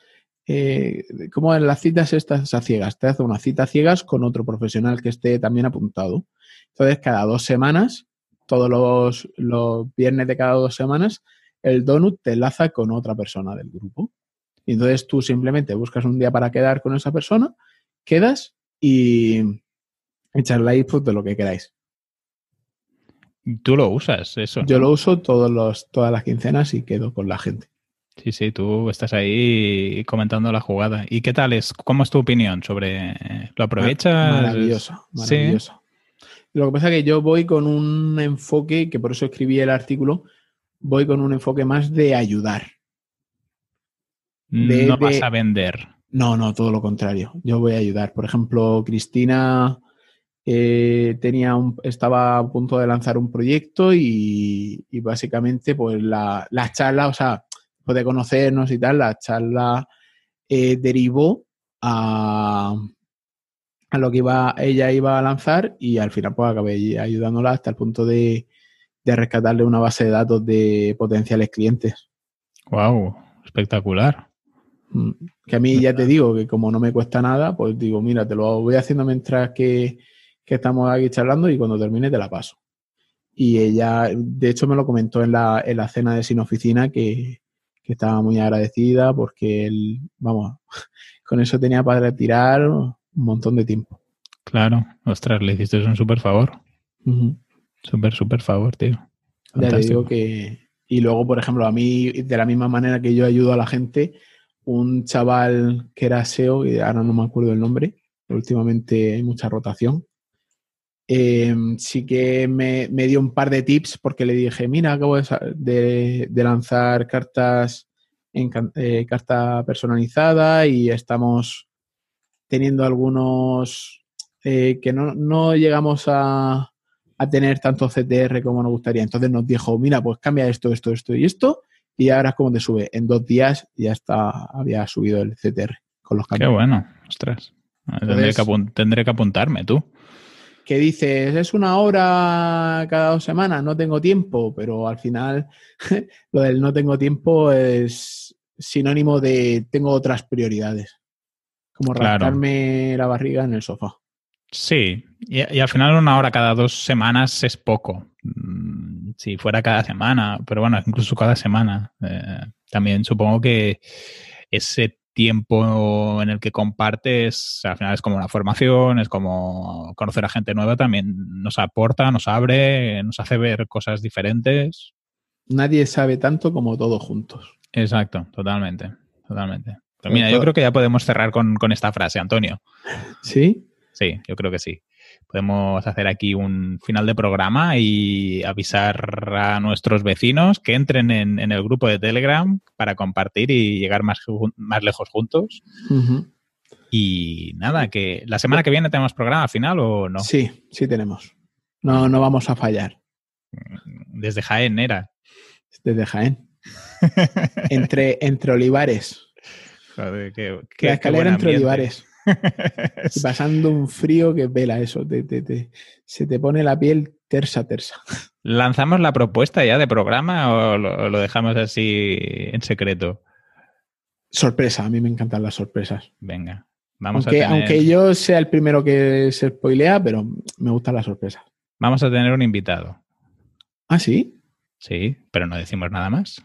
eh, como en las citas estas a ciegas. Te hace una cita a ciegas con otro profesional que esté también apuntado. Entonces, cada dos semanas, todos los, los viernes de cada dos semanas, el donut te enlaza con otra persona del grupo. Y entonces tú simplemente buscas un día para quedar con esa persona, quedas y echar la input de lo que queráis. Tú lo usas, eso. Yo lo uso todos los, todas las quincenas y quedo con la gente. Sí, sí, tú estás ahí comentando la jugada. ¿Y qué tal es? ¿Cómo es tu opinión sobre lo aprovechas? Maravilloso, maravilloso. Lo que pasa es que yo voy con un enfoque, que por eso escribí el artículo, voy con un enfoque más de ayudar. no vas a vender. No, no, todo lo contrario. Yo voy a ayudar. Por ejemplo, Cristina eh, tenía un, estaba a punto de lanzar un proyecto y, básicamente pues la, charla, o sea, de conocernos y tal, la charla eh, derivó a, a lo que iba, ella iba a lanzar y al final pues acabé ayudándola hasta el punto de, de rescatarle una base de datos de potenciales clientes. Wow, espectacular. Mm, que a mí ya te digo que como no me cuesta nada, pues digo, mira, te lo voy haciendo mientras que, estamos aquí charlando y cuando termine te la paso. Y ella, de hecho, me lo comentó en la, en la cena de Sin Oficina que, estaba muy agradecida porque él, vamos, con eso tenía para tirar un montón de tiempo. Claro, ostras, le hiciste un súper favor. Súper, súper favor, tío. Ya te digo que. Y luego, por ejemplo, a mí, de la misma manera que yo ayudo a la gente, un chaval que era SEO, y ahora no me acuerdo el nombre, últimamente hay mucha rotación. Eh, sí que me, dio un par de tips porque le dije, mira, acabo de, lanzar cartas en eh, carta personalizada y estamos teniendo algunos eh, que no, no llegamos a, a tener tanto CTR como nos gustaría. Entonces nos dijo, mira, pues cambia esto, esto, esto y esto, y ahora es como te sube. En dos días ya está, había subido el CTR con los cambios. Qué bueno, ostras. Tendré, que, apuntarme tú. que dices, es una hora cada dos semanas, no tengo tiempo, pero al final lo del no tengo tiempo es sinónimo de tengo otras prioridades, como Claro. rascarme la barriga en el sofá. Sí, y, y al final una hora cada dos semanas es poco. Mm, Si fuera cada semana, pero bueno, incluso cada semana. eh, también supongo que ese tiempo en el que compartes, al final es como una formación, es como conocer a gente nueva, también nos aporta, nos abre, nos hace ver cosas diferentes. Nadie sabe tanto como todos juntos. Exacto, totalmente, totalmente. Pero Sobre mira, yo creo que ya podemos cerrar con, con esta frase, Antonio. ¿Sí? Sí, yo creo que sí. Podemos hacer aquí un final de programa y avisar a nuestros vecinos que entren en, en el grupo de Telegram para compartir y llegar más, más lejos juntos. Y nada, que la semana que viene tenemos programa final o no. Sí, sí tenemos. No, no vamos a fallar. Desde Jaén era. Desde Jaén. Entre, entre olivares. Joder, qué- escalera entre ambiente. olivares. Y pasando un frío que vela eso. te- te- te- se te pone la piel tersa, tersa. ¿Lanzamos la propuesta ya de programa o lo, lo dejamos así en secreto? Sorpresa, a mí me encantan las sorpresas. Venga, vamos Aunque, a tener... aunque yo sea el primero que se spoilea, pero me gustan las sorpresas. Vamos a tener un invitado. Ah, sí. Sí, pero no decimos nada más.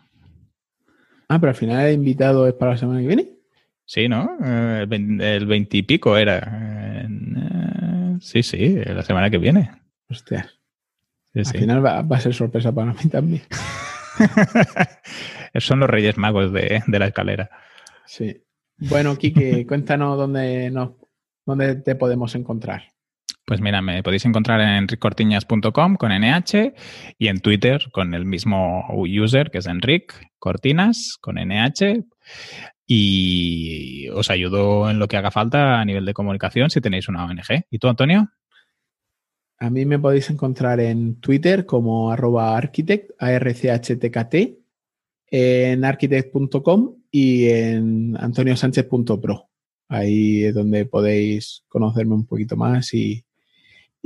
Ah, pero al final el invitado es para la semana que viene. Sí, ¿no? Eh, El vein- el veintipico era. Eh, sí, sí, la semana que viene. Hostias. Sí, Al sí. final va, va a ser sorpresa para mí también. Son los Reyes Magos de, de la escalera. Sí. Bueno, Kike, cuéntanos dónde, nos, dónde te podemos encontrar. Pues mira, me podéis encontrar en enriccortiñas.com con NH y en Twitter con el mismo user que es Enric Cortinas con NH. Y os ayudo en lo que haga falta a nivel de comunicación si tenéis una ONG. ¿Y tú, Antonio? A mí me podéis encontrar en Twitter como arroba architect, A-R-C-H-T-K-T, en architect.com y en antoniosánchez.pro. Ahí es donde podéis conocerme un poquito más y,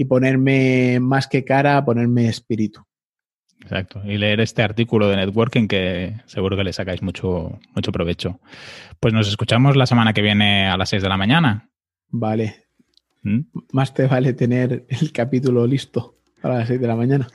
y ponerme más que cara, ponerme espíritu. Exacto. Y leer este artículo de networking que seguro que le sacáis mucho, mucho provecho. Pues nos escuchamos la semana que viene a las 6 de la mañana. Vale, ¿Mm? más te vale tener el capítulo listo a las 6 de la mañana.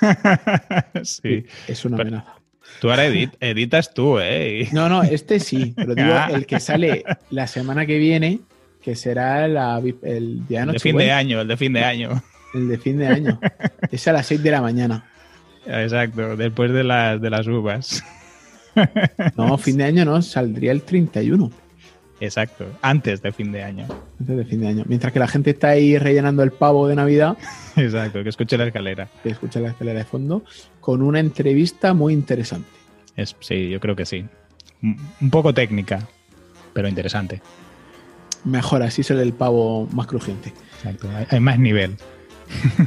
sí. Es una Pero- amenaza. Tú ahora edit- editas tú, ¿eh? No, no, este sí, pero digo el que sale la semana que viene, que será la el día de El de fin de año, el de fin de año. el de fin de año. Es a las 6 de la mañana. Exacto, después de las, de las uvas. No, fin de año no, saldría el 31 Exacto, antes de fin de año. antes de fin de año. Mientras que la gente está ahí rellenando el pavo de Navidad, Exacto, que escuche la escalera. que escucha la escalera de fondo, con una entrevista muy interesante. Es, sí, yo creo que sí. Un poco técnica, pero interesante. Mejor, así sale el pavo más crujiente. Exacto, hay, hay más nivel.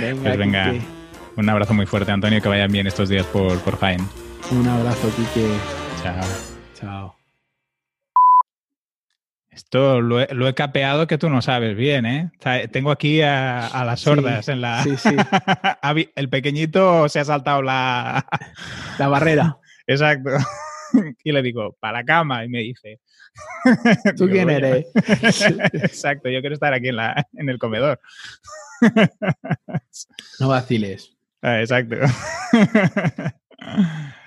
Venga, Pues venga. Quique, Un abrazo muy fuerte, Antonio, que vayan bien estos días por, por Jaén. un abrazo, Quique. Chao. Chao. Esto lo he, lo he capeado que tú no sabes bien, ¿eh? O sea, tengo aquí a, a las sordas Sí, en la... sí, sí. El pequeñito se ha saltado la... La barrera. Exacto. Y le digo, para la cama, y me dice... ¿Tú Digo, quién eres? Exacto, yo quiero estar aquí en, la, en el comedor. No vaciles. Ah, exacto.